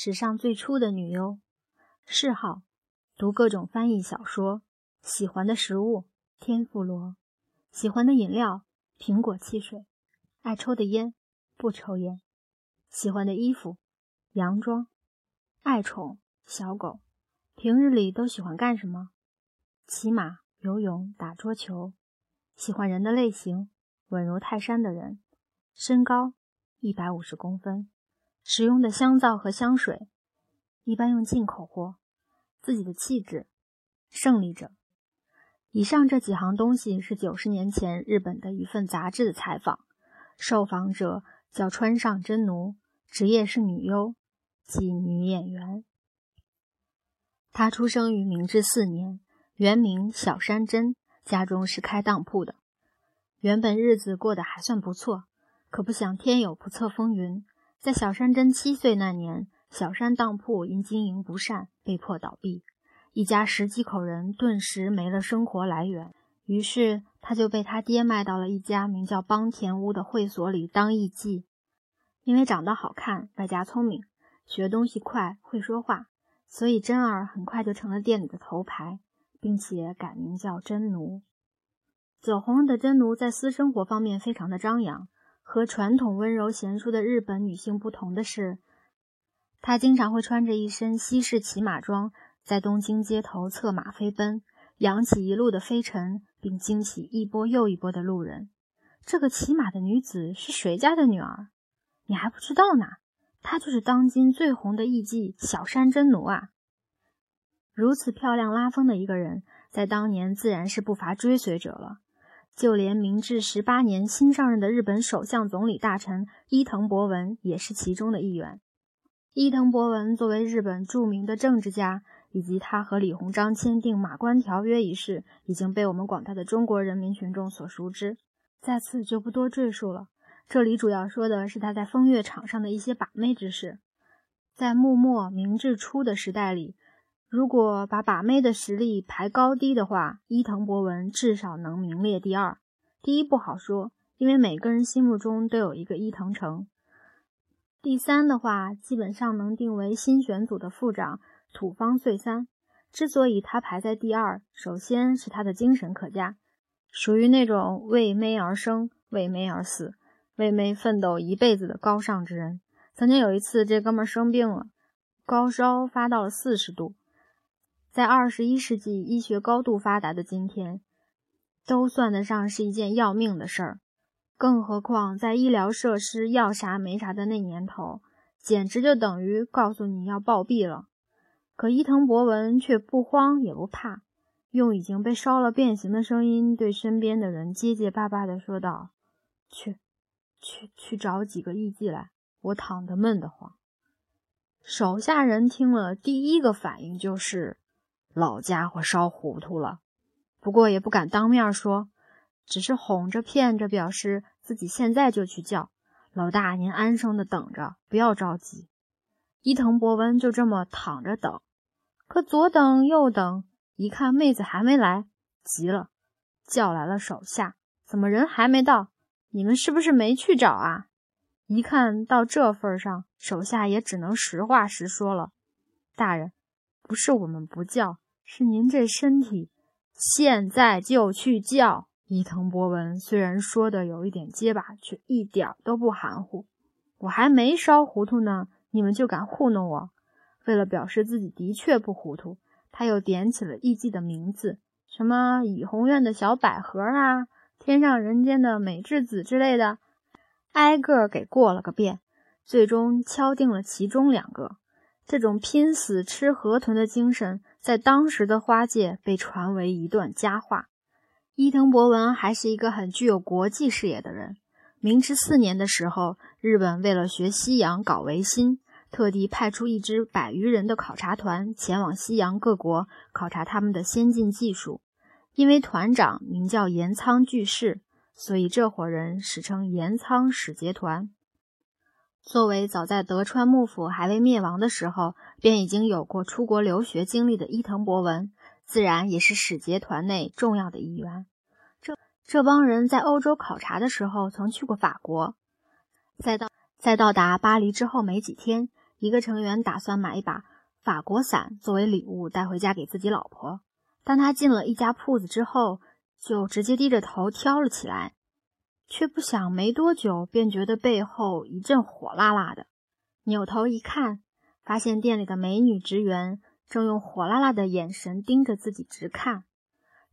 史上最初的女优。嗜好：读各种翻译小说。喜欢的食物：天妇罗。喜欢的饮料：苹果汽水。爱抽的烟：不抽烟。喜欢的衣服：洋装。爱宠：小狗。平日里都喜欢干什么？骑马、游泳、打桌球。喜欢人的类型：稳如泰山的人。身高：一百五十公分。使用的香皂和香水，一般用进口货。自己的气质，胜利者。以上这几行东西是九十年前日本的一份杂志的采访，受访者叫川上真奴，职业是女优，即女演员。她出生于明治四年，原名小山真，家中是开当铺的。原本日子过得还算不错，可不想天有不测风云。在小山真七岁那年，小山当铺因经营不善被迫倒闭，一家十几口人顿时没了生活来源。于是他就被他爹卖到了一家名叫邦田屋的会所里当艺妓。因为长得好看，外加聪明，学东西快，会说话，所以真儿很快就成了店里的头牌，并且改名叫真奴。走红的真奴在私生活方面非常的张扬。和传统温柔贤淑的日本女性不同的是，她经常会穿着一身西式骑马装，在东京街头策马飞奔，扬起一路的飞尘，并惊起一波又一波的路人。这个骑马的女子是谁家的女儿？你还不知道呢？她就是当今最红的艺妓小山真奴啊！如此漂亮拉风的一个人，在当年自然是不乏追随者了。就连明治十八年新上任的日本首相总理大臣伊藤博文也是其中的一员。伊藤博文作为日本著名的政治家，以及他和李鸿章签订《马关条约》一事，已经被我们广大的中国人民群众所熟知，在此就不多赘述了。这里主要说的是他在风月场上的一些把妹之事。在幕末明治初的时代里。如果把把妹的实力排高低的话，伊藤博文至少能名列第二。第一不好说，因为每个人心目中都有一个伊藤城。第三的话，基本上能定为新选组的副长土方岁三。之所以他排在第二，首先是他的精神可嘉，属于那种为妹而生、为妹而死、为妹奋斗一辈子的高尚之人。曾经有一次，这哥们生病了，高烧发到了四十度。在二十一世纪医学高度发达的今天，都算得上是一件要命的事儿。更何况在医疗设施要啥没啥的那年头，简直就等于告诉你要暴毙了。可伊藤博文却不慌也不怕，用已经被烧了变形的声音对身边的人结结巴巴地说道：“去，去，去找几个艺妓来，我躺得闷得慌。”手下人听了，第一个反应就是。老家伙烧糊涂了，不过也不敢当面说，只是哄着骗着，表示自己现在就去叫老大，您安生的等着，不要着急。伊藤博文就这么躺着等，可左等右等，一看妹子还没来，急了，叫来了手下，怎么人还没到？你们是不是没去找啊？一看到这份上，手下也只能实话实说了，大人，不是我们不叫。是您这身体，现在就去叫伊藤博文。虽然说的有一点结巴，却一点都不含糊。我还没烧糊涂呢，你们就敢糊弄我？为了表示自己的确不糊涂，他又点起了艺妓的名字，什么倚红院的小百合啊，天上人间的美智子之类的，挨个给过了个遍，最终敲定了其中两个。这种拼死吃河豚的精神。在当时的花界被传为一段佳话。伊藤博文还是一个很具有国际视野的人。明治四年的时候，日本为了学西洋搞维新，特地派出一支百余人的考察团前往西洋各国考察他们的先进技术。因为团长名叫岩仓具士，所以这伙人史称岩仓使节团。作为早在德川幕府还未灭亡的时候便已经有过出国留学经历的伊藤博文，自然也是使节团内重要的一员。这这帮人在欧洲考察的时候，曾去过法国。在到在到达巴黎之后没几天，一个成员打算买一把法国伞作为礼物带回家给自己老婆。当他进了一家铺子之后，就直接低着头挑了起来，却不想没多久便觉得背后一阵火辣辣的。扭头一看，发现店里的美女职员正用火辣辣的眼神盯着自己直看。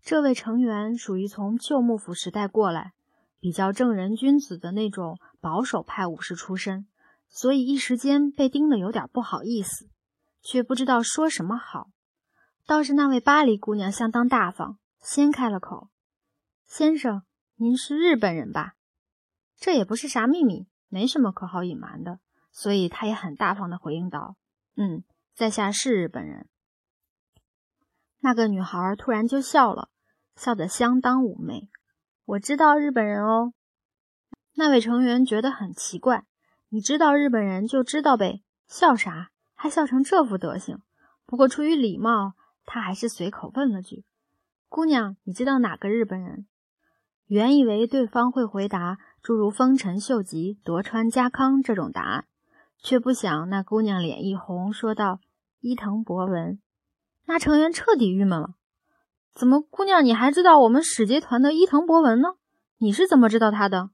这位成员属于从旧幕府时代过来，比较正人君子的那种保守派武士出身，所以一时间被盯得有点不好意思，却不知道说什么好。倒是那位巴黎姑娘相当大方，先开了口：“先生，您是日本人吧？这也不是啥秘密，没什么可好隐瞒的。”所以他也很大方的回应道：“嗯，在下是日本人。”那个女孩突然就笑了。笑得相当妩媚。我知道日本人哦。那位成员觉得很奇怪。你知道日本人就知道呗，笑啥？还笑成这副德行。不过出于礼貌，他还是随口问了句：“姑娘，你知道哪个日本人？”原以为对方会回答诸如丰臣秀吉、德川家康这种答案，却不想那姑娘脸一红，说道：“伊藤博文。”那成员彻底郁闷了。怎么，姑娘，你还知道我们使节团的伊藤博文呢？你是怎么知道他的？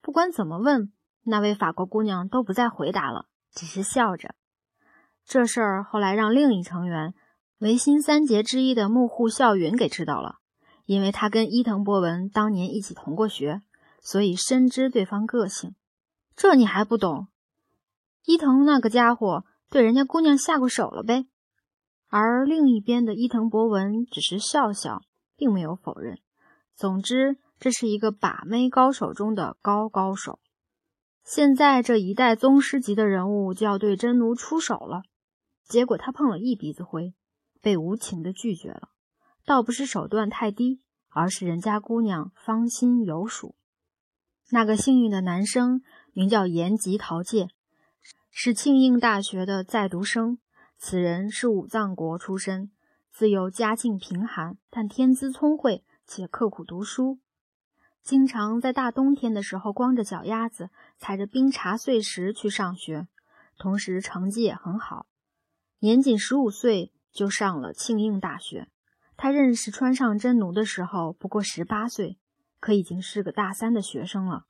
不管怎么问，那位法国姑娘都不再回答了，只是笑着。这事儿后来让另一成员维新三杰之一的幕户孝允给知道了，因为他跟伊藤博文当年一起同过学，所以深知对方个性。这你还不懂？伊藤那个家伙对人家姑娘下过手了呗。而另一边的伊藤博文只是笑笑，并没有否认。总之，这是一个把妹高手中的高高手。现在这一代宗师级的人物就要对真奴出手了，结果他碰了一鼻子灰，被无情的拒绝了。倒不是手段太低，而是人家姑娘芳心有属。那个幸运的男生名叫岩吉陶介，是庆应大学的在读生。此人是武藏国出身，自幼家境贫寒，但天资聪慧且刻苦读书，经常在大冬天的时候光着脚丫子踩着冰碴碎石去上学，同时成绩也很好。年仅十五岁就上了庆应大学。他认识川上真奴的时候不过十八岁，可已经是个大三的学生了。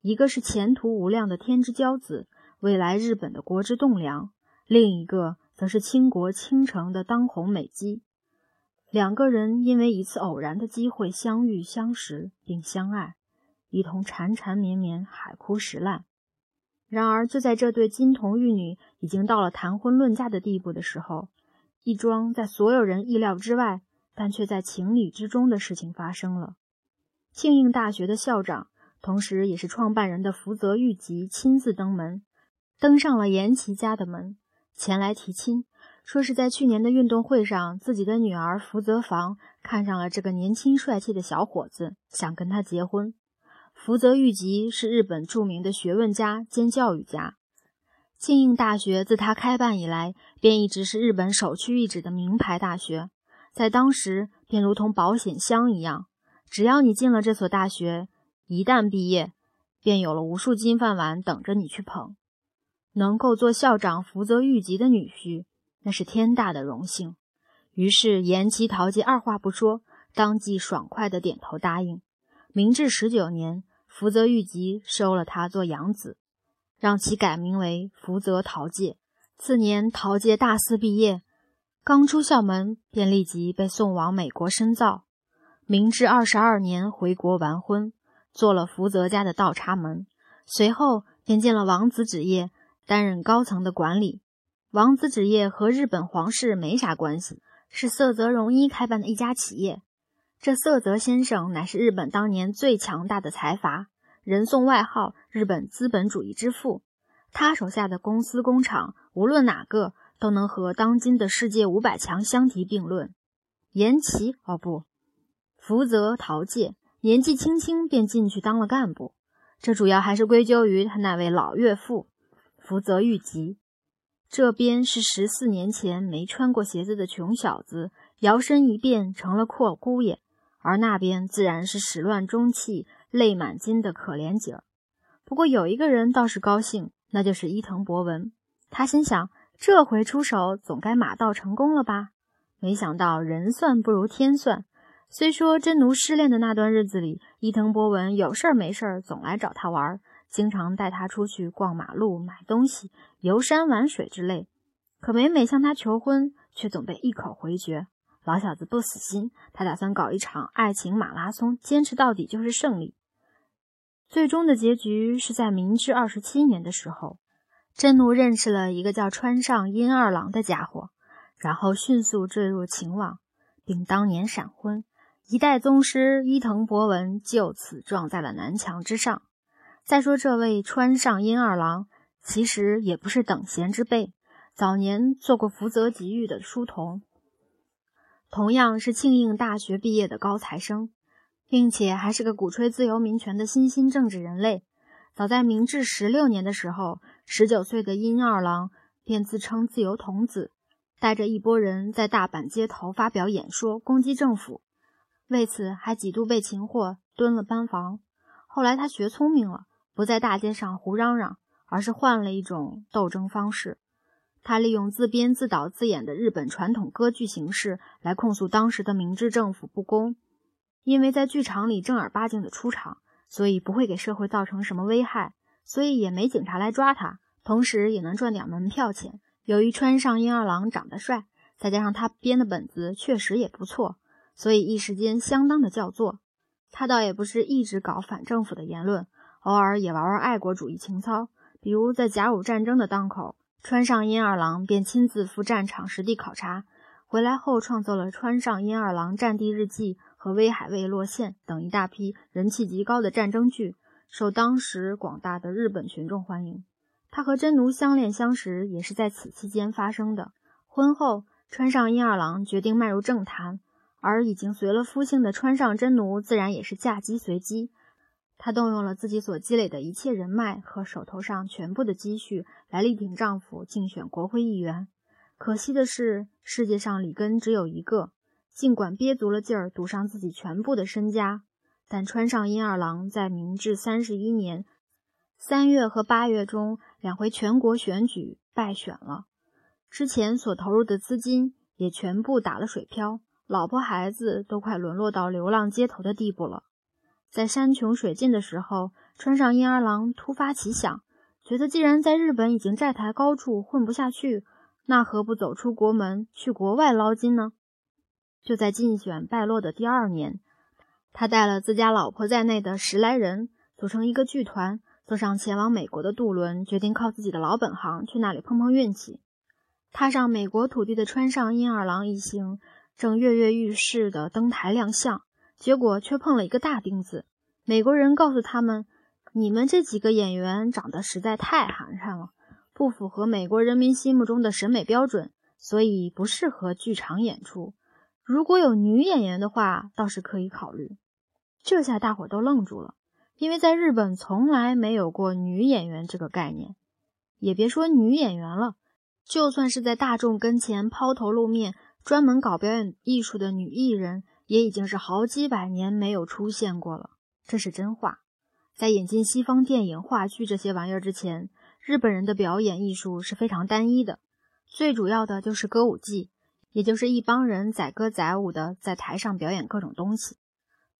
一个是前途无量的天之骄子，未来日本的国之栋梁；另一个。则是倾国倾城的当红美姬，两个人因为一次偶然的机会相遇、相识并相爱，一同缠缠绵绵、海枯石烂。然而，就在这对金童玉女已经到了谈婚论嫁的地步的时候，一桩在所有人意料之外，但却在情理之中的事情发生了。庆应大学的校长，同时也是创办人的福泽谕吉亲自登门，登上了岩崎家的门。前来提亲，说是在去年的运动会上，自己的女儿福泽房看上了这个年轻帅气的小伙子，想跟他结婚。福泽谕吉是日本著名的学问家兼教育家，庆应大学自他开办以来，便一直是日本首屈一指的名牌大学，在当时便如同保险箱一样，只要你进了这所大学，一旦毕业，便有了无数金饭碗等着你去捧。能够做校长福泽谕吉的女婿，那是天大的荣幸。于是延吉桃介二话不说，当即爽快的点头答应。明治十九年，福泽谕吉收了他做养子，让其改名为福泽桃介。次年，桃介大四毕业，刚出校门便立即被送往美国深造。明治二十二年回国完婚，做了福泽家的倒插门。随后便进了王子纸业。担任高层的管理，王子纸业和日本皇室没啥关系，是色泽荣一开办的一家企业。这色泽先生乃是日本当年最强大的财阀，人送外号“日本资本主义之父”。他手下的公司工厂，无论哪个都能和当今的世界五百强相提并论。岩崎哦不，福泽桃介年纪轻轻便进去当了干部，这主要还是归咎于他那位老岳父。福泽谕吉，这边是十四年前没穿过鞋子的穷小子，摇身一变成了阔姑爷；而那边自然是始乱终弃、泪满襟的可怜景儿。不过有一个人倒是高兴，那就是伊藤博文。他心想，这回出手总该马到成功了吧？没想到人算不如天算。虽说真奴失恋的那段日子里，伊藤博文有事儿没事儿总来找他玩，经常带他出去逛马路、买东西、游山玩水之类。可每每向他求婚，却总被一口回绝。老小子不死心，他打算搞一场爱情马拉松，坚持到底就是胜利。最终的结局是在明治二十七年的时候，真奴认识了一个叫川上阴二郎的家伙，然后迅速坠入情网，并当年闪婚。一代宗师伊藤博文就此撞在了南墙之上。再说这位川上阴二郎，其实也不是等闲之辈，早年做过福泽吉育的书童，同样是庆应大学毕业的高材生，并且还是个鼓吹自由民权的新兴政治人类。早在明治十六年的时候，十九岁的阴二郎便自称自由童子，带着一拨人在大阪街头发表演说，攻击政府。为此，还几度被擒获，蹲了班房。后来他学聪明了，不在大街上胡嚷嚷，而是换了一种斗争方式。他利用自编自导自演的日本传统歌剧形式来控诉当时的明治政府不公。因为在剧场里正儿八经的出场，所以不会给社会造成什么危害，所以也没警察来抓他，同时也能赚点门票钱。由于川上英二郎长得帅，再加上他编的本子确实也不错。所以一时间相当的叫座。他倒也不是一直搞反政府的言论，偶尔也玩玩爱国主义情操。比如在甲午战争的当口，川上英二郎便亲自赴战场实地考察，回来后创作了《川上英二郎战地日记》和《威海卫落线》等一大批人气极高的战争剧，受当时广大的日本群众欢迎。他和真奴相恋相识也是在此期间发生的。婚后，川上英二郎决定迈入政坛。而已经随了夫姓的川上真奴自然也是嫁鸡随鸡，她动用了自己所积累的一切人脉和手头上全部的积蓄来力挺丈夫竞选国会议员。可惜的是，世界上里根只有一个。尽管憋足了劲儿赌上自己全部的身家，但川上阴二郎在明治三十一年三月和八月中两回全国选举败选了，之前所投入的资金也全部打了水漂。老婆孩子都快沦落到流浪街头的地步了。在山穷水尽的时候，川上阴二郎突发奇想，觉得既然在日本已经债台高筑，混不下去，那何不走出国门，去国外捞金呢？就在竞选败落的第二年，他带了自家老婆在内的十来人，组成一个剧团，坐上前往美国的渡轮，决定靠自己的老本行去那里碰碰运气。踏上美国土地的川上英二郎一行。正跃跃欲试的登台亮相，结果却碰了一个大钉子。美国人告诉他们：“你们这几个演员长得实在太寒碜了，不符合美国人民心目中的审美标准，所以不适合剧场演出。如果有女演员的话，倒是可以考虑。”这下大伙都愣住了，因为在日本从来没有过女演员这个概念，也别说女演员了，就算是在大众跟前抛头露面。专门搞表演艺术的女艺人也已经是好几百年没有出现过了，这是真话。在引进西方电影、话剧这些玩意儿之前，日本人的表演艺术是非常单一的，最主要的就是歌舞伎，也就是一帮人载歌载舞的在台上表演各种东西。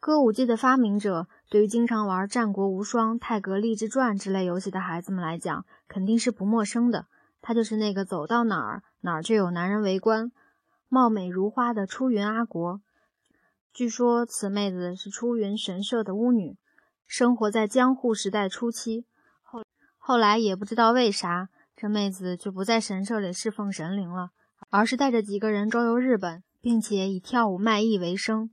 歌舞伎的发明者，对于经常玩《战国无双》《泰格立志传》之类游戏的孩子们来讲，肯定是不陌生的。他就是那个走到哪儿哪儿就有男人围观。貌美如花的出云阿国，据说此妹子是出云神社的巫女，生活在江户时代初期。后后来也不知道为啥，这妹子就不在神社里侍奉神灵了，而是带着几个人周游日本，并且以跳舞卖艺为生，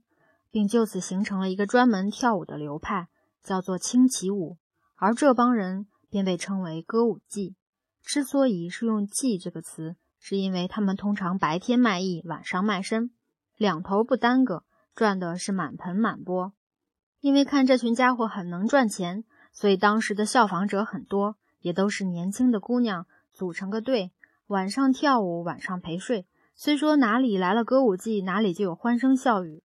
并就此形成了一个专门跳舞的流派，叫做轻骑舞。而这帮人便被称为歌舞伎。之所以是用“伎”这个词。是因为他们通常白天卖艺，晚上卖身，两头不耽搁，赚的是满盆满钵。因为看这群家伙很能赚钱，所以当时的效仿者很多，也都是年轻的姑娘组成个队，晚上跳舞，晚上陪睡。虽说哪里来了歌舞伎，哪里就有欢声笑语，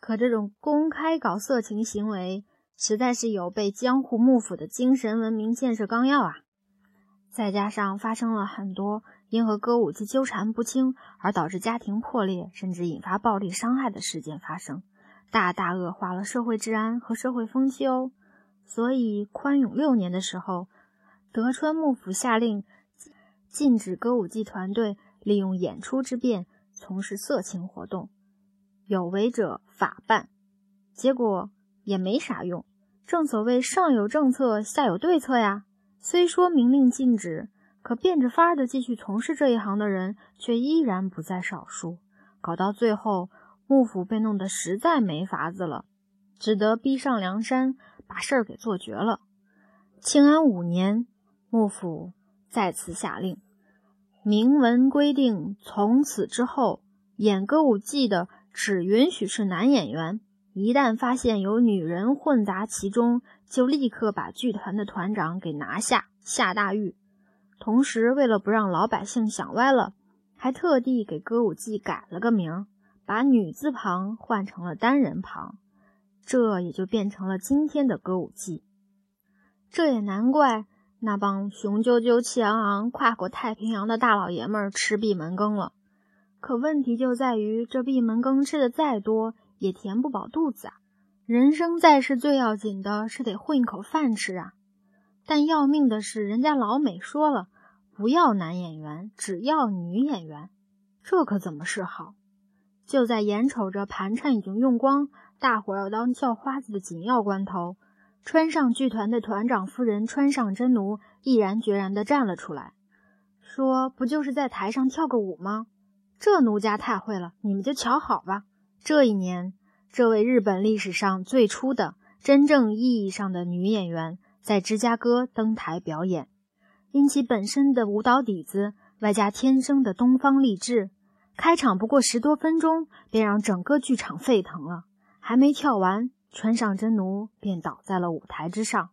可这种公开搞色情行为，实在是有悖江户幕府的精神文明建设纲要啊！再加上发生了很多因和歌舞伎纠缠不清而导致家庭破裂，甚至引发暴力伤害的事件发生，大大恶化了社会治安和社会风气哦。所以，宽永六年的时候，德川幕府下令禁止歌舞伎团队利用演出之便从事色情活动，有违者法办。结果也没啥用。正所谓上有政策，下有对策呀。虽说明令禁止，可变着法儿的继续从事这一行的人却依然不在少数。搞到最后，幕府被弄得实在没法子了，只得逼上梁山，把事儿给做绝了。庆安五年，幕府再次下令，明文规定，从此之后，演歌舞伎的只允许是男演员。一旦发现有女人混杂其中，就立刻把剧团的团长给拿下，下大狱。同时，为了不让老百姓想歪了，还特地给歌舞伎改了个名，把女字旁换成了单人旁，这也就变成了今天的歌舞伎。这也难怪那帮雄赳赳、气昂昂跨过太平洋的大老爷们儿吃闭门羹了。可问题就在于，这闭门羹吃的再多。也填不饱肚子啊！人生在世最要紧的是得混一口饭吃啊！但要命的是，人家老美说了，不要男演员，只要女演员，这可怎么是好？就在眼瞅着盘缠已经用光，大伙要当叫花子的紧要关头，川上剧团的团长夫人川上真奴毅然决然地站了出来，说：“不就是在台上跳个舞吗？这奴家太会了，你们就瞧好吧。”这一年，这位日本历史上最初的真正意义上的女演员在芝加哥登台表演。因其本身的舞蹈底子，外加天生的东方丽质，开场不过十多分钟，便让整个剧场沸腾了。还没跳完，川上真奴便倒在了舞台之上，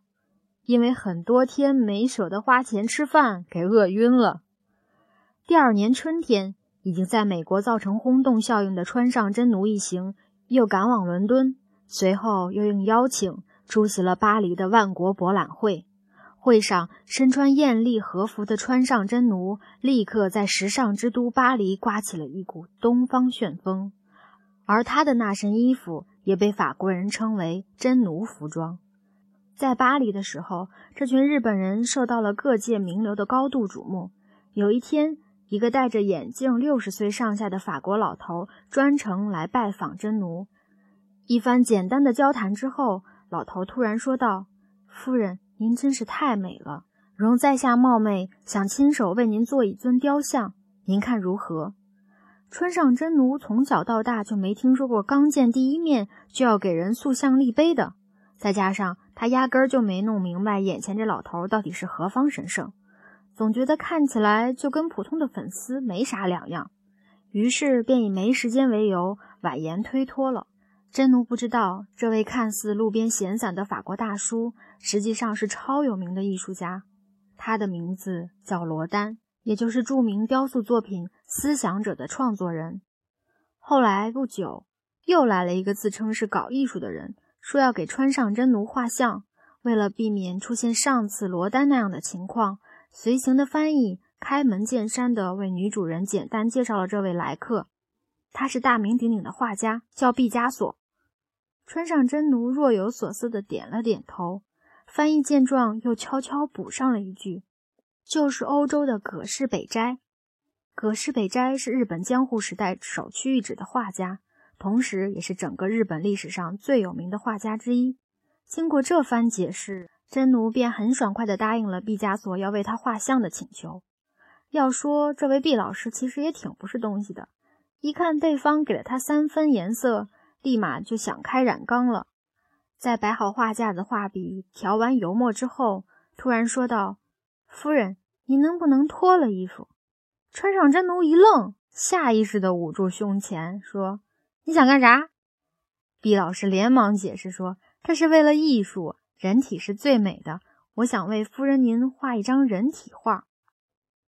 因为很多天没舍得花钱吃饭，给饿晕了。第二年春天。已经在美国造成轰动效应的川上真奴一行又赶往伦敦，随后又应邀请出席了巴黎的万国博览会。会上，身穿艳丽和服的川上真奴立刻在时尚之都巴黎刮起了一股东方旋风，而他的那身衣服也被法国人称为“真奴服装”。在巴黎的时候，这群日本人受到了各界名流的高度瞩目。有一天。一个戴着眼镜、六十岁上下的法国老头专程来拜访真奴。一番简单的交谈之后，老头突然说道：“夫人，您真是太美了，容在下冒昧，想亲手为您做一尊雕像，您看如何？”川上真奴从小到大就没听说过刚见第一面就要给人塑像立碑的，再加上他压根儿就没弄明白眼前这老头到底是何方神圣。总觉得看起来就跟普通的粉丝没啥两样，于是便以没时间为由婉言推脱了。真奴不知道，这位看似路边闲散的法国大叔，实际上是超有名的艺术家。他的名字叫罗丹，也就是著名雕塑作品《思想者》的创作人。后来不久，又来了一个自称是搞艺术的人，说要给川上真奴画像。为了避免出现上次罗丹那样的情况。随行的翻译开门见山地为女主人简单介绍了这位来客，他是大名鼎鼎的画家，叫毕加索。川上真奴若有所思地点了点头。翻译见状，又悄悄补上了一句：“就是欧洲的葛饰北斋。”葛饰北斋是日本江户时代首屈一指的画家，同时也是整个日本历史上最有名的画家之一。经过这番解释。真奴便很爽快地答应了毕加索要为他画像的请求。要说这位毕老师其实也挺不是东西的，一看对方给了他三分颜色，立马就想开染缸了。在摆好画架子、画笔、调完油墨之后，突然说道：“夫人，你能不能脱了衣服？”穿上真奴一愣，下意识地捂住胸前，说：“你想干啥？”毕老师连忙解释说：“这是为了艺术。”人体是最美的，我想为夫人您画一张人体画。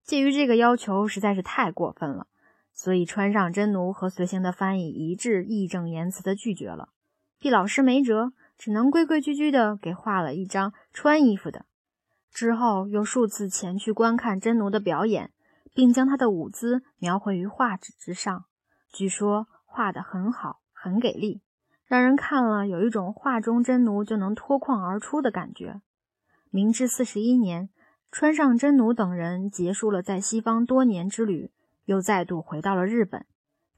鉴于这个要求实在是太过分了，所以川上真奴和随行的翻译一致义正言辞地拒绝了。毕老师没辙，只能规规矩矩地给画了一张穿衣服的。之后又数次前去观看真奴的表演，并将他的舞姿描绘于画纸之上。据说画得很好，很给力，让人看了有一种画中真奴就能脱框而出的感觉。明治四十一年，川上真奴等人结束了在西方多年之旅，又再度回到了日本。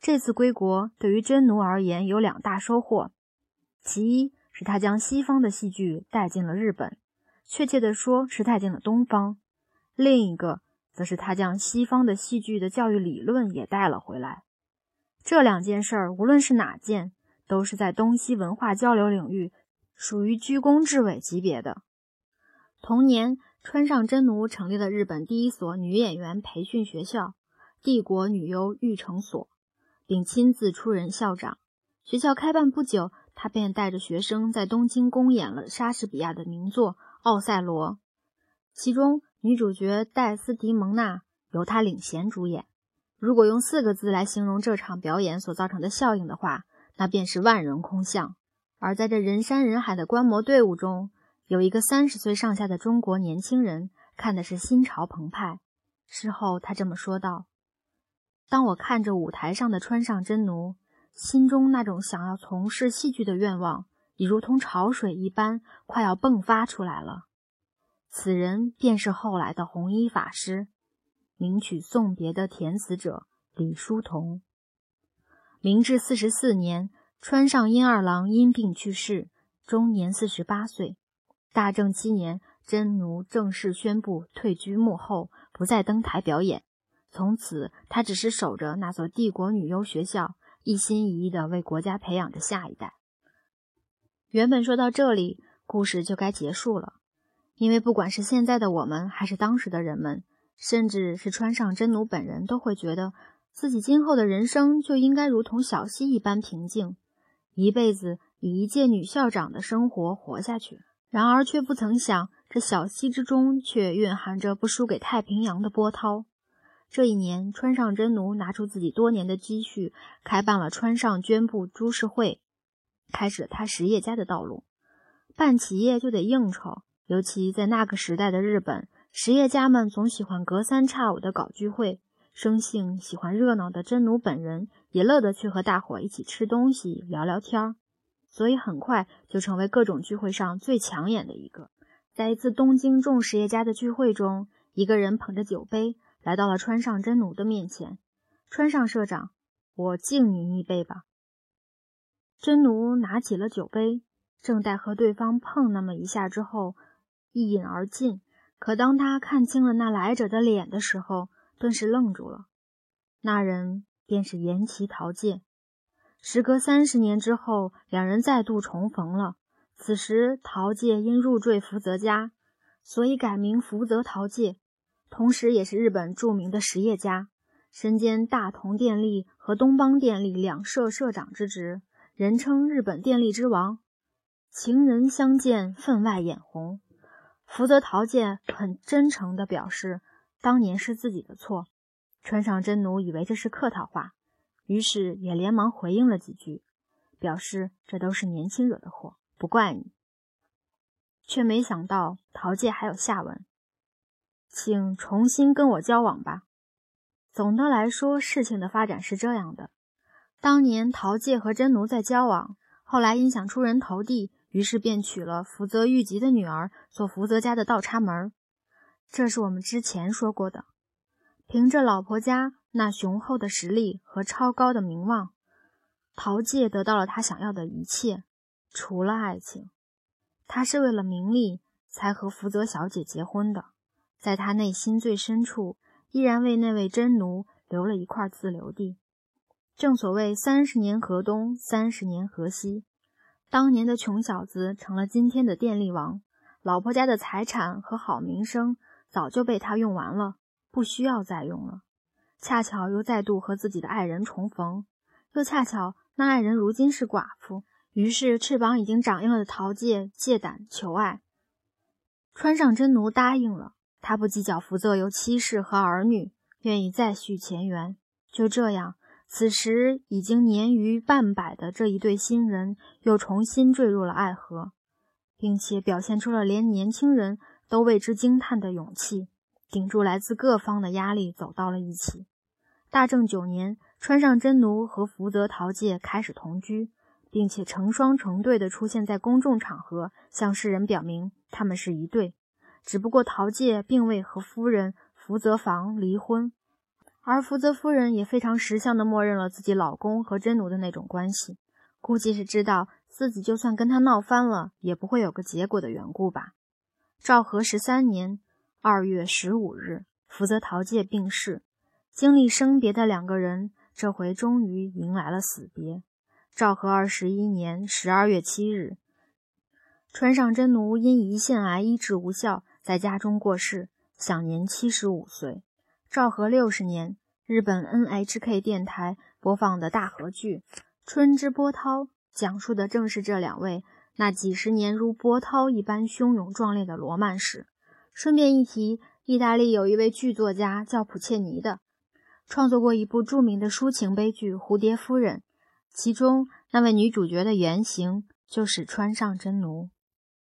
这次归国对于真奴而言有两大收获，其一是他将西方的戏剧带进了日本，确切地说是带进了东方；另一个则是他将西方的戏剧的教育理论也带了回来。这两件事儿，无论是哪件，都是在东西文化交流领域属于居功至伟级别的。同年，川上真奴成立了日本第一所女演员培训学校——帝国女优育成所。并亲自出任校长。学校开办不久，他便带着学生在东京公演了莎士比亚的名作《奥赛罗》，其中女主角戴斯迪蒙娜由他领衔主演。如果用四个字来形容这场表演所造成的效应的话，那便是万人空巷。而在这人山人海的观摩队伍中，有一个三十岁上下的中国年轻人，看的是心潮澎湃。事后，他这么说道。当我看着舞台上的川上真奴，心中那种想要从事戏剧的愿望，已如同潮水一般，快要迸发出来了。此人便是后来的红衣法师，名曲送别的填词者李叔同。明治四十四年，川上英二郎因病去世，终年四十八岁。大正七年，真奴正式宣布退居幕后，不再登台表演。从此，他只是守着那所帝国女优学校，一心一意地为国家培养着下一代。原本说到这里，故事就该结束了，因为不管是现在的我们，还是当时的人们，甚至是川上真奴本人，都会觉得自己今后的人生就应该如同小溪一般平静，一辈子以一届女校长的生活活下去。然而，却不曾想，这小溪之中却蕴含着不输给太平洋的波涛。这一年，川上真奴拿出自己多年的积蓄，开办了川上绢布株式会，开始了他实业家的道路。办企业就得应酬，尤其在那个时代的日本，实业家们总喜欢隔三差五的搞聚会。生性喜欢热闹的真奴本人也乐得去和大伙一起吃东西、聊聊天儿，所以很快就成为各种聚会上最抢眼的一个。在一次东京众实业家的聚会中，一个人捧着酒杯。来到了川上真奴的面前，川上社长，我敬您一杯吧。真奴拿起了酒杯，正待和对方碰那么一下之后，一饮而尽。可当他看清了那来者的脸的时候，顿时愣住了。那人便是岩崎桃介。时隔三十年之后，两人再度重逢了。此时，桃介因入赘福泽家，所以改名福泽桃介。同时，也是日本著名的实业家，身兼大同电力和东邦电力两社社长之职，人称“日本电力之王”。情人相见，分外眼红。福泽桃介很真诚地表示，当年是自己的错。川上真奴以为这是客套话，于是也连忙回应了几句，表示这都是年轻惹的祸，不怪你。却没想到桃介还有下文。请重新跟我交往吧。总的来说，事情的发展是这样的：当年陶介和真奴在交往，后来因想出人头地，于是便娶了福泽谕吉的女儿做福泽家的倒插门儿。这是我们之前说过的。凭着老婆家那雄厚的实力和超高的名望，陶介得到了他想要的一切，除了爱情。他是为了名利才和福泽小姐结婚的。在他内心最深处，依然为那位真奴留了一块自留地。正所谓三十年河东，三十年河西。当年的穷小子成了今天的电力王，老婆家的财产和好名声早就被他用完了，不需要再用了。恰巧又再度和自己的爱人重逢，又恰巧那爱人如今是寡妇，于是翅膀已经长硬了的桃介借胆求爱，穿上真奴答应了。他不计较福泽由妻室和儿女，愿意再续前缘。就这样，此时已经年逾半百的这一对新人又重新坠入了爱河，并且表现出了连年轻人都为之惊叹的勇气，顶住来自各方的压力，走到了一起。大正九年，川上真奴和福泽桃介开始同居，并且成双成对的出现在公众场合，向世人表明他们是一对。只不过桃介并未和夫人福泽房离婚，而福泽夫人也非常识相的默认了自己老公和真奴的那种关系，估计是知道自己就算跟他闹翻了，也不会有个结果的缘故吧。昭和十三年二月十五日，福泽桃介病逝。经历生别的两个人，这回终于迎来了死别。昭和二十一年十二月七日，川上真奴因胰腺癌医治无效，在家中过世，享年七十五岁。昭和六十年，日本 NHK 电台播放的大河剧《春之波涛》，讲述的正是这两位那几十年如波涛一般汹涌壮烈的罗曼史。顺便一提，意大利有一位剧作家叫普切尼的。创作过一部著名的抒情悲剧《蝴蝶夫人》，其中那位女主角的原型就是川上真奴。